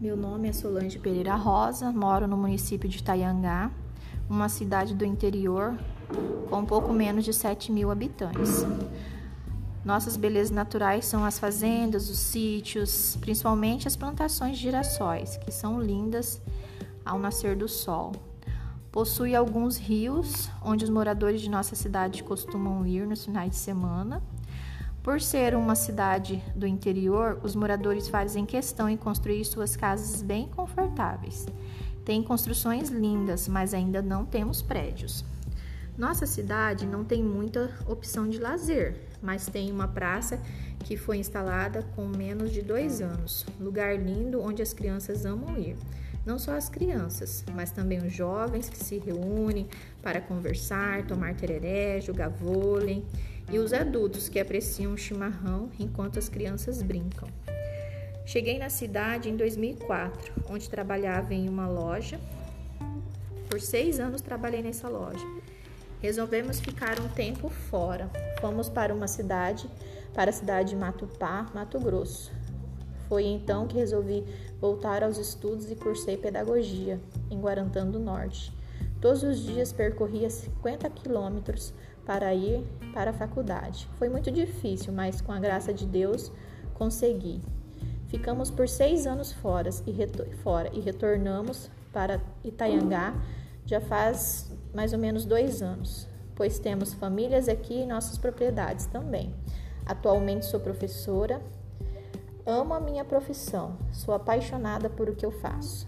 Meu nome é Solange Pereira Rosa, moro no município de Itaiangá, uma cidade do interior com pouco menos de 7 mil habitantes. Nossas belezas naturais são as fazendas, os sítios, principalmente as plantações de girassóis, que são lindas ao nascer do sol. Possui alguns rios onde os moradores de nossa cidade costumam ir nos finais de semana. Por ser uma cidade do interior, os moradores fazem questão em construir suas casas bem confortáveis. Tem construções lindas, mas ainda não temos prédios. Nossa cidade não tem muita opção de lazer, mas tem uma praça que foi instalada com menos de dois anos. Lugar lindo onde as crianças amam ir. Não só as crianças, mas também os jovens que se reúnem para conversar, tomar tereré, jogar vôlei, e os adultos que apreciam o chimarrão enquanto as crianças brincam. Cheguei na cidade em 2004, onde trabalhava em uma loja. Por seis anos trabalhei nessa loja. Resolvemos ficar um tempo fora. Fomos para uma cidade, para a cidade de Matupá, Mato Grosso. Foi então que resolvi voltar aos estudos e cursei pedagogia em Guarantã do Norte. Todos os dias percorria 50 quilômetros para ir para a faculdade. Foi muito difícil, mas com a graça de Deus consegui. Ficamos por seis anos fora e, fora, e retornamos para Itaiangá já faz mais ou menos dois anos, pois temos famílias aqui e nossas propriedades também. Atualmente sou professora Amo a minha profissão, sou apaixonada por o que eu faço.